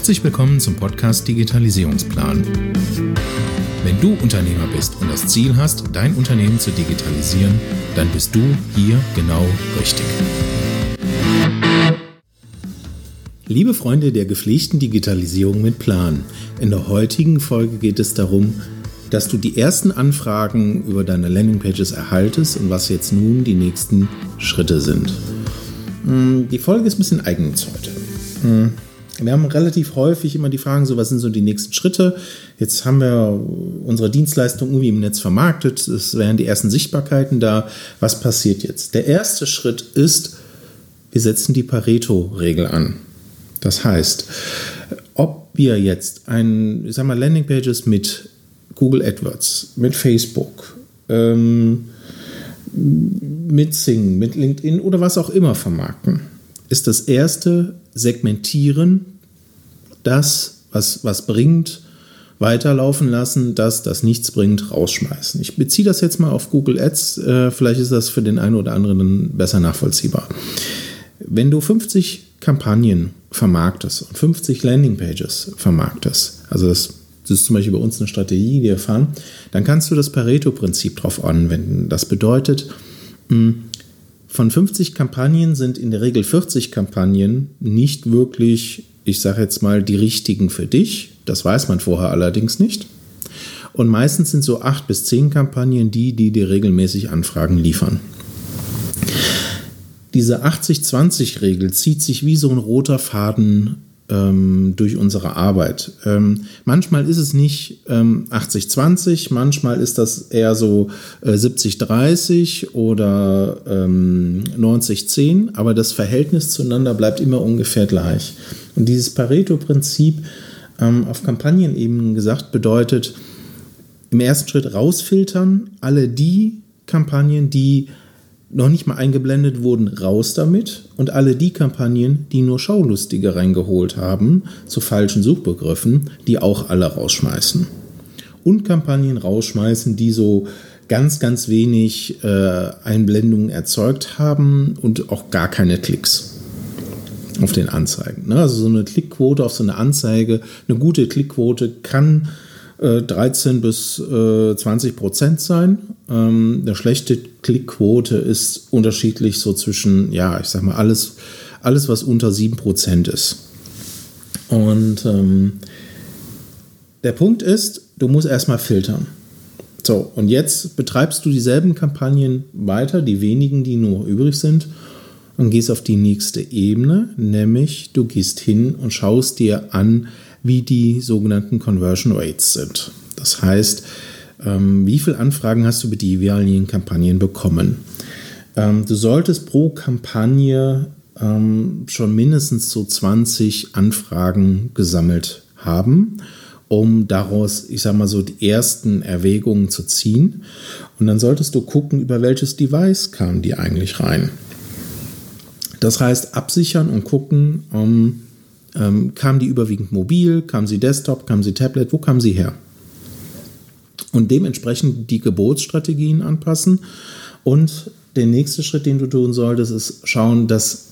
Herzlich willkommen zum Podcast Digitalisierungsplan. Wenn du Unternehmer bist und das Ziel hast, dein Unternehmen zu digitalisieren, dann bist du hier genau richtig. Liebe Freunde der gepflegten Digitalisierung mit Plan, in der heutigen Folge geht es darum, dass du die ersten Anfragen über deine Landingpages erhaltest und was jetzt nun die nächsten Schritte sind. Hm, die Folge ist ein bisschen eigennütz heute. Wir haben relativ häufig immer die Fragen, so was sind so die nächsten Schritte. Jetzt haben wir unsere Dienstleistung irgendwie im Netz vermarktet. Es wären die ersten Sichtbarkeiten da. Was passiert jetzt? Der erste Schritt ist, wir setzen die Pareto-Regel an. Das heißt, ob wir jetzt ein, ich sag mal, Landingpages mit Google AdWords, mit Facebook, ähm, mit Sing, mit LinkedIn oder was auch immer vermarkten, ist das erste Segmentieren, das, was, was bringt, weiterlaufen lassen, das, das nichts bringt, rausschmeißen. Ich beziehe das jetzt mal auf Google Ads, äh, vielleicht ist das für den einen oder anderen besser nachvollziehbar. Wenn du 50 Kampagnen vermarktest und 50 Landingpages vermarktest, also das das ist zum Beispiel bei uns eine Strategie, die wir fahren, dann kannst du das Pareto-Prinzip darauf anwenden. Das bedeutet, hm, von 50 Kampagnen sind in der Regel 40 Kampagnen nicht wirklich, ich sage jetzt mal, die richtigen für dich. Das weiß man vorher allerdings nicht. Und meistens sind so 8 bis 10 Kampagnen die, die dir regelmäßig Anfragen liefern. Diese 80-20-Regel zieht sich wie so ein roter Faden ähm, durch unsere Arbeit. Ähm, manchmal ist es nicht ähm, 80-20, manchmal ist das eher so äh, 70-30 oder 90-10, ähm, aber das Verhältnis zueinander bleibt immer ungefähr gleich. Und dieses Pareto-Prinzip ähm, auf Kampagnenebene gesagt bedeutet, im ersten Schritt rausfiltern alle die Kampagnen, die noch nicht mal eingeblendet wurden, raus damit. Und alle die Kampagnen, die nur Schaulustige reingeholt haben, zu falschen Suchbegriffen, die auch alle rausschmeißen. Und Kampagnen rausschmeißen, die so ganz, ganz wenig äh, Einblendungen erzeugt haben und auch gar keine Klicks auf den Anzeigen. Ne? Also so eine Klickquote auf so eine Anzeige, eine gute Klickquote kann 13 äh, bis 20 äh, Prozent sein. Ähm, eine schlechte Klickquote ist unterschiedlich so zwischen, ja, ich sag mal, alles, alles was unter 7 Prozent ist. Und ähm, der Punkt ist, du musst erstmal filtern. So, und jetzt betreibst du dieselben Kampagnen weiter, die wenigen, die nur übrig sind, und gehst auf die nächste Ebene, nämlich du gehst hin und schaust dir an, wie die sogenannten Conversion Rates sind. Das heißt, ähm, wie viele Anfragen hast du über die jeweiligen Kampagnen bekommen? Ähm, du solltest pro Kampagne ähm, schon mindestens so 20 Anfragen gesammelt haben, um daraus, ich sag mal so, die ersten Erwägungen zu ziehen. Und dann solltest du gucken, über welches Device kamen die eigentlich rein. Das heißt, absichern und gucken, um, ähm, kamen die überwiegend mobil, kamen sie Desktop, kamen sie Tablet, wo kamen sie her? Und dementsprechend die Gebotsstrategien anpassen. Und der nächste Schritt, den du tun solltest, ist schauen, dass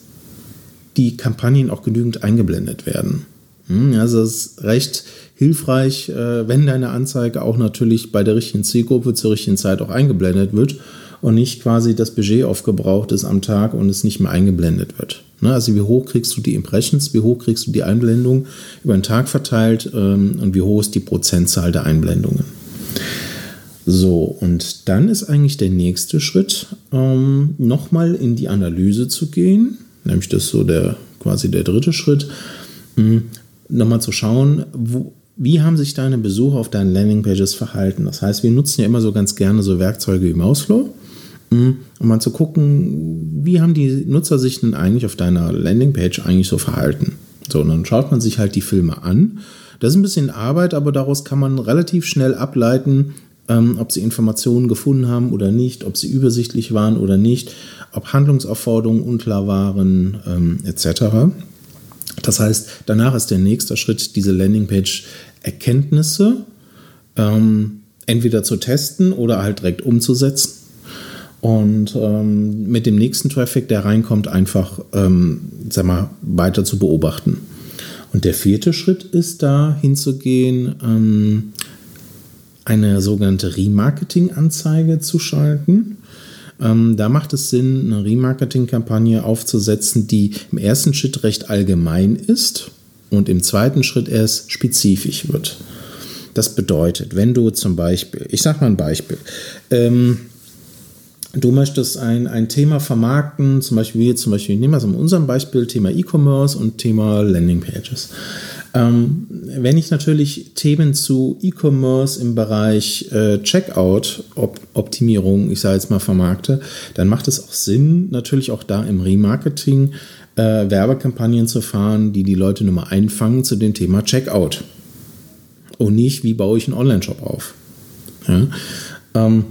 die Kampagnen auch genügend eingeblendet werden. Hm, also es ist recht hilfreich, äh, wenn deine Anzeige auch natürlich bei der richtigen Zielgruppe zur richtigen Zeit auch eingeblendet wird und nicht quasi das Budget aufgebraucht ist am Tag und es nicht mehr eingeblendet wird. Ne, also wie hoch kriegst du die Impressions, wie hoch kriegst du die Einblendung über den Tag verteilt ähm, und wie hoch ist die Prozentzahl der Einblendungen. So, und dann ist eigentlich der nächste Schritt, ähm, nochmal in die Analyse zu gehen, nämlich das ist so der quasi der dritte Schritt, ähm, nochmal zu schauen, wo, wie haben sich deine Besucher auf deinen Landingpages verhalten. Das heißt, wir nutzen ja immer so ganz gerne so Werkzeuge wie Mouseflow um mal zu gucken, wie haben die Nutzer sich denn eigentlich auf deiner Landingpage eigentlich so verhalten. So, und dann schaut man sich halt die Filme an. Das ist ein bisschen Arbeit, aber daraus kann man relativ schnell ableiten, ähm, ob sie Informationen gefunden haben oder nicht, ob sie übersichtlich waren oder nicht, ob Handlungsaufforderungen unklar waren, ähm, etc. Das heißt, danach ist der nächste Schritt, diese Landingpage-Erkenntnisse ähm, entweder zu testen oder halt direkt umzusetzen und ähm, mit dem nächsten Traffic, der reinkommt, einfach, ähm, sag mal, weiter zu beobachten. Und der vierte Schritt ist da hinzugehen, ähm, eine sogenannte Remarketing-Anzeige zu schalten. Ähm, da macht es Sinn, eine Remarketing-Kampagne aufzusetzen, die im ersten Schritt recht allgemein ist und im zweiten Schritt erst spezifisch wird. Das bedeutet, wenn du zum Beispiel, ich sage mal ein Beispiel, ähm, du möchtest ein, ein Thema vermarkten, zum Beispiel, zum Beispiel, nehmen wir es in unserem Beispiel, Thema E-Commerce und Thema Landingpages. Ähm, wenn ich natürlich Themen zu E-Commerce im Bereich äh, Checkout-Optimierung, ich sage jetzt mal, vermarkte, dann macht es auch Sinn, natürlich auch da im Remarketing äh, Werbekampagnen zu fahren, die die Leute nur mal einfangen zu dem Thema Checkout. Und nicht, wie baue ich einen Online-Shop auf. Ja? Ähm,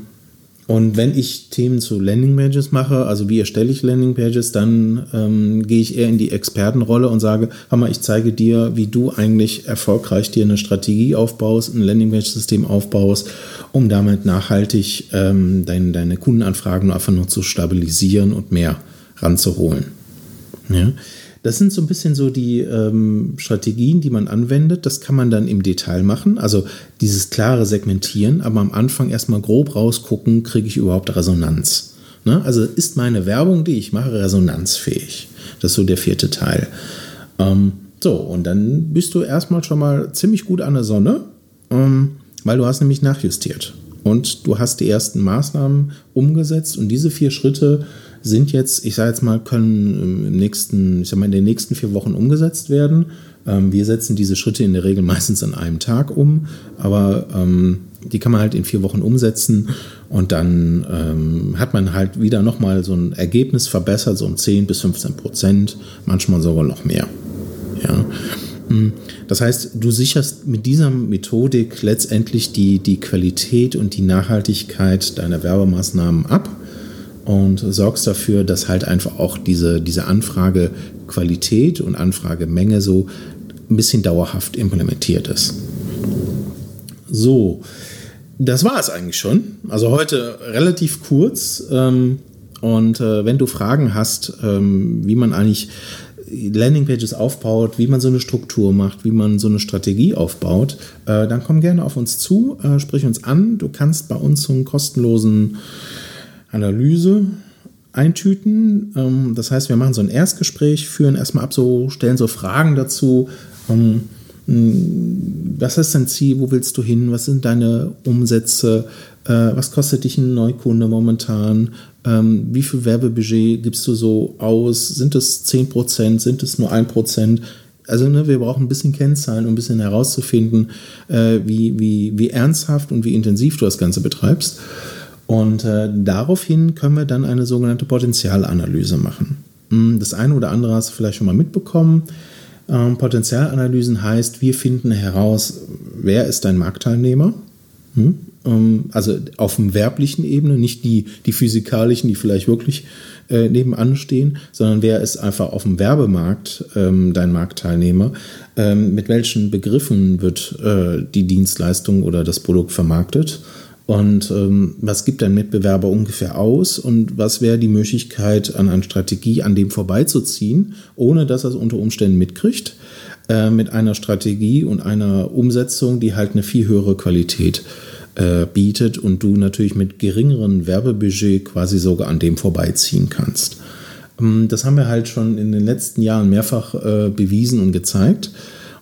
und wenn ich Themen zu Landingpages mache, also wie erstelle ich Landingpages, dann ähm, gehe ich eher in die Expertenrolle und sage, Hammer, ich zeige dir, wie du eigentlich erfolgreich dir eine Strategie aufbaust, ein Landingpage-System aufbaust, um damit nachhaltig ähm, dein, deine Kundenanfragen einfach nur zu stabilisieren und mehr ranzuholen. Ja? Das sind so ein bisschen so die ähm, Strategien, die man anwendet. Das kann man dann im Detail machen. Also dieses klare Segmentieren, aber am Anfang erstmal grob rausgucken, kriege ich überhaupt Resonanz. Ne? Also ist meine Werbung, die ich mache, resonanzfähig. Das ist so der vierte Teil. Ähm, so, und dann bist du erstmal schon mal ziemlich gut an der Sonne, ähm, weil du hast nämlich nachjustiert. Und du hast die ersten Maßnahmen umgesetzt und diese vier Schritte sind jetzt, ich sage jetzt mal, können im nächsten, ich sag mal, in den nächsten vier Wochen umgesetzt werden. Ähm, wir setzen diese Schritte in der Regel meistens an einem Tag um, aber ähm, die kann man halt in vier Wochen umsetzen und dann ähm, hat man halt wieder nochmal so ein Ergebnis verbessert, so um 10 bis 15 Prozent, manchmal sogar noch mehr. Ja. Hm. Das heißt, du sicherst mit dieser Methodik letztendlich die, die Qualität und die Nachhaltigkeit deiner Werbemaßnahmen ab und sorgst dafür, dass halt einfach auch diese, diese Anfragequalität und Anfragemenge so ein bisschen dauerhaft implementiert ist. So, das war es eigentlich schon. Also heute relativ kurz. Ähm, und äh, wenn du Fragen hast, ähm, wie man eigentlich Landingpages aufbaut, wie man so eine Struktur macht, wie man so eine Strategie aufbaut, äh, dann komm gerne auf uns zu, äh, sprich uns an. Du kannst bei uns so einen kostenlosen Analyse eintüten. Ähm, das heißt, wir machen so ein Erstgespräch, führen erstmal ab, so, stellen so Fragen dazu. Ähm, was ist dein Ziel? Wo willst du hin? Was sind deine Umsätze? Äh, was kostet dich ein Neukunde momentan? Ähm, wie viel Werbebudget gibst du so aus? Sind es 10%? Sind es nur 1%? Also ne, wir brauchen ein bisschen Kennzahlen, um ein bisschen herauszufinden, äh, wie, wie, wie ernsthaft und wie intensiv du das Ganze betreibst. Und äh, daraufhin können wir dann eine sogenannte Potenzialanalyse machen. Hm, das eine oder andere hast du vielleicht schon mal mitbekommen. Ähm, Potenzialanalysen heißt, wir finden heraus, wer ist dein Marktteilnehmer. Hm? Ähm, also auf dem werblichen Ebene, nicht die, die physikalischen, die vielleicht wirklich äh, nebenan stehen, sondern wer ist einfach auf dem Werbemarkt ähm, dein Marktteilnehmer. Ähm, mit welchen Begriffen wird äh, die Dienstleistung oder das Produkt vermarktet? Und ähm, was gibt ein Mitbewerber ungefähr aus und was wäre die Möglichkeit, an einer Strategie an dem vorbeizuziehen, ohne dass er es unter Umständen mitkriegt, äh, mit einer Strategie und einer Umsetzung, die halt eine viel höhere Qualität äh, bietet und du natürlich mit geringeren Werbebudget quasi sogar an dem vorbeiziehen kannst. Ähm, das haben wir halt schon in den letzten Jahren mehrfach äh, bewiesen und gezeigt.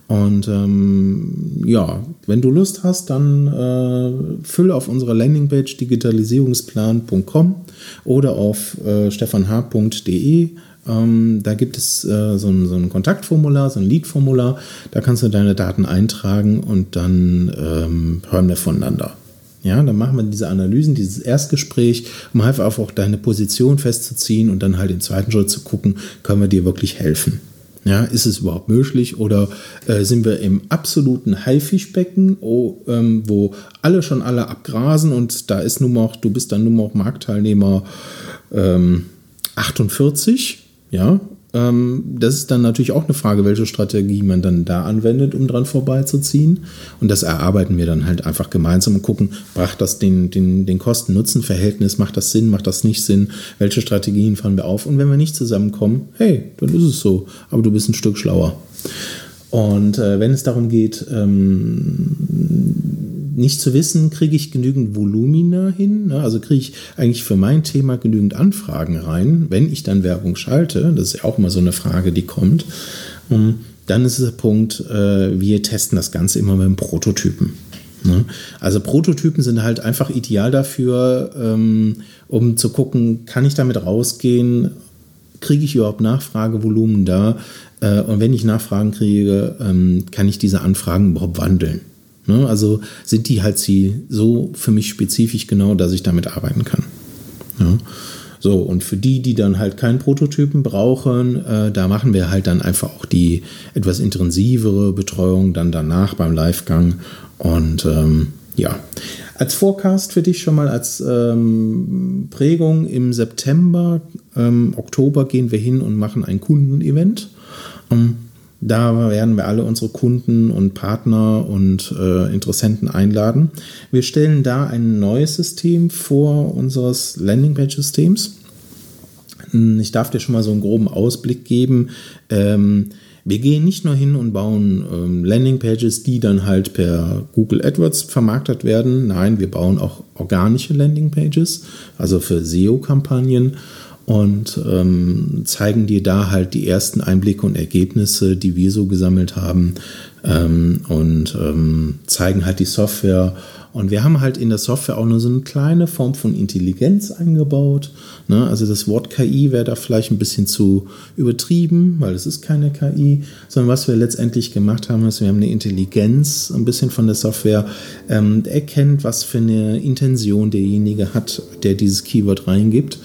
Und ähm, ja, wenn du Lust hast, dann äh, füll auf unserer Landingpage digitalisierungsplan.com oder auf äh, stefanh.de. Ähm, da gibt es äh, so, ein, so, ein, Kontaktformular, so ein Lead-Formular. Da kannst du deine Daten eintragen und dann ähm, hören wir voneinander. Ja, dann machen wir diese Analysen, dieses Erstgespräch, um einfach auch deine Position festzuziehen und dann halt im zweiten Schritt zu gucken, können wir dir wirklich helfen. Ja, ist es überhaupt möglich? Oder äh, sind wir im absoluten Haifischbecken, oh, ähm, wo alle schon alle abgrasen und da ist nur noch, du bist dann nur noch Marktteilnehmer ähm, 48, ja, das ist dann natürlich auch eine Frage, welche Strategie man dann da anwendet, um dran vorbeizuziehen. Und das erarbeiten wir dann halt einfach gemeinsam und gucken, bracht das den, den, den Kosten-Nutzen-Verhältnis, macht das Sinn, macht das nicht Sinn, welche Strategien fahren wir auf. Und wenn wir nicht zusammenkommen, hey, dann ist es so, aber du bist ein Stück schlauer. Und äh, wenn es darum geht, ähm, nicht zu wissen, kriege ich genügend Volumina hin, also kriege ich eigentlich für mein Thema genügend Anfragen rein, wenn ich dann Werbung schalte, das ist ja auch immer so eine Frage, die kommt, um, dann ist der Punkt, äh, wir testen das Ganze immer mit einem Prototypen. Ne? Also Prototypen sind halt einfach ideal dafür, ähm, um zu gucken, kann ich damit rausgehen, kriege ich überhaupt Nachfragevolumen da äh, und wenn ich Nachfragen kriege, ähm, kann ich diese Anfragen überhaupt wandeln. Ne? Also sind die halt sie so für mich spezifisch genau, dass ich damit arbeiten kann. Ja. So, und für die, die dann halt keinen Prototypen brauchen, äh, da machen wir halt dann einfach auch die etwas intensivere Betreuung dann danach beim Livegang. Und ähm, ja, als Forecast für dich schon mal als ähm, Prägung im September, ähm, Oktober gehen wir hin und machen ein Kundenevent. Ähm, da werden wir alle unsere Kunden und Partner und äh, Interessenten einladen. Wir stellen da ein neues System vor unseres Landingpage-Systems. Hm, ich darf dir schon mal so einen groben Ausblick geben. Ähm, wir gehen nicht nur hin und bauen ähm, Landingpages, die dann halt per Google AdWords vermarktet werden. Nein, wir bauen auch organische Landingpages, also für SEO-Kampagnen und ähm, zeigen dir da halt die ersten Einblicke und Ergebnisse, die wir so gesammelt haben ähm, und ähm, zeigen halt die Software. Und wir haben halt in der Software auch nur so eine kleine Form von Intelligenz eingebaut. Ne? Also das Wort KI wäre da vielleicht ein bisschen zu übertrieben, weil es ist keine KI, sondern was wir letztendlich gemacht haben, ist, wir haben eine Intelligenz ein bisschen von der Software, ähm, erkennt, was für eine Intention derjenige hat, der dieses Keyword reingibt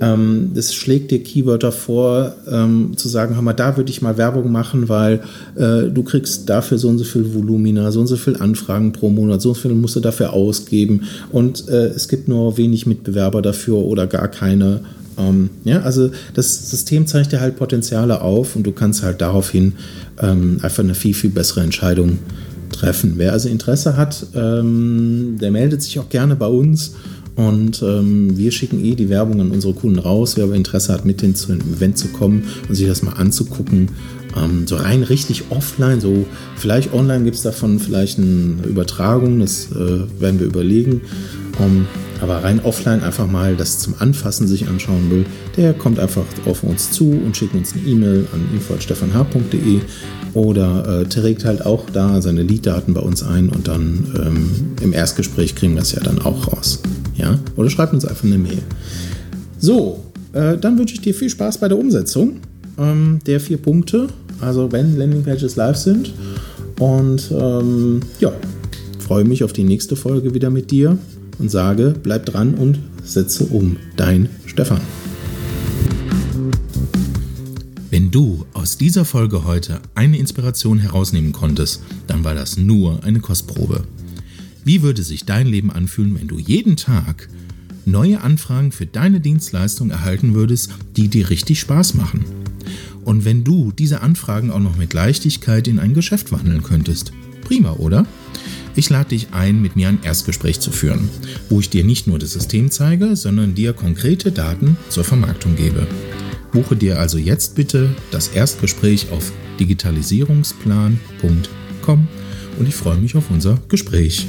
ähm, das schlägt dir Keywörter vor, ähm, zu sagen, hör mal, da würde ich mal Werbung machen, weil äh, du kriegst dafür so und so viel Volumina, so und so viel Anfragen pro Monat, so und so viel musst du dafür ausgeben und äh, es gibt nur wenig Mitbewerber dafür oder gar keine. Ähm, ja, also das System zeigt dir halt Potenziale auf und du kannst halt daraufhin ähm, einfach eine viel, viel bessere Entscheidung treffen. Wer also Interesse hat, ähm, der meldet sich auch gerne bei uns und ähm, wir schicken eh die Werbung an unsere Kunden raus. Wer aber Interesse hat, mit denen zu einem Event zu kommen und sich das mal anzugucken, ähm, so rein richtig offline, so vielleicht online gibt es davon vielleicht eine Übertragung, das äh, werden wir überlegen. Um, aber rein offline einfach mal das zum Anfassen sich anschauen will, der kommt einfach auf uns zu und schickt uns eine E-Mail an info.stefanh.de oder äh, trägt halt auch da seine Lead-Daten bei uns ein und dann ähm, im Erstgespräch kriegen wir es ja dann auch raus. Ja? Oder schreibt uns einfach eine Mail. So, äh, dann wünsche ich dir viel Spaß bei der Umsetzung ähm, der vier Punkte, also wenn Landingpages live sind. Und ähm, ja, freue mich auf die nächste Folge wieder mit dir und sage, bleib dran und setze um. Dein Stefan. Wenn du aus dieser Folge heute eine Inspiration herausnehmen konntest, dann war das nur eine Kostprobe. Wie würde sich dein Leben anfühlen, wenn du jeden Tag neue Anfragen für deine Dienstleistung erhalten würdest, die dir richtig Spaß machen? Und wenn du diese Anfragen auch noch mit Leichtigkeit in ein Geschäft wandeln könntest? Prima, oder? Ich lade dich ein, mit mir ein Erstgespräch zu führen, wo ich dir nicht nur das System zeige, sondern dir konkrete Daten zur Vermarktung gebe. Buche dir also jetzt bitte das Erstgespräch auf digitalisierungsplan.com und ich freue mich auf unser Gespräch.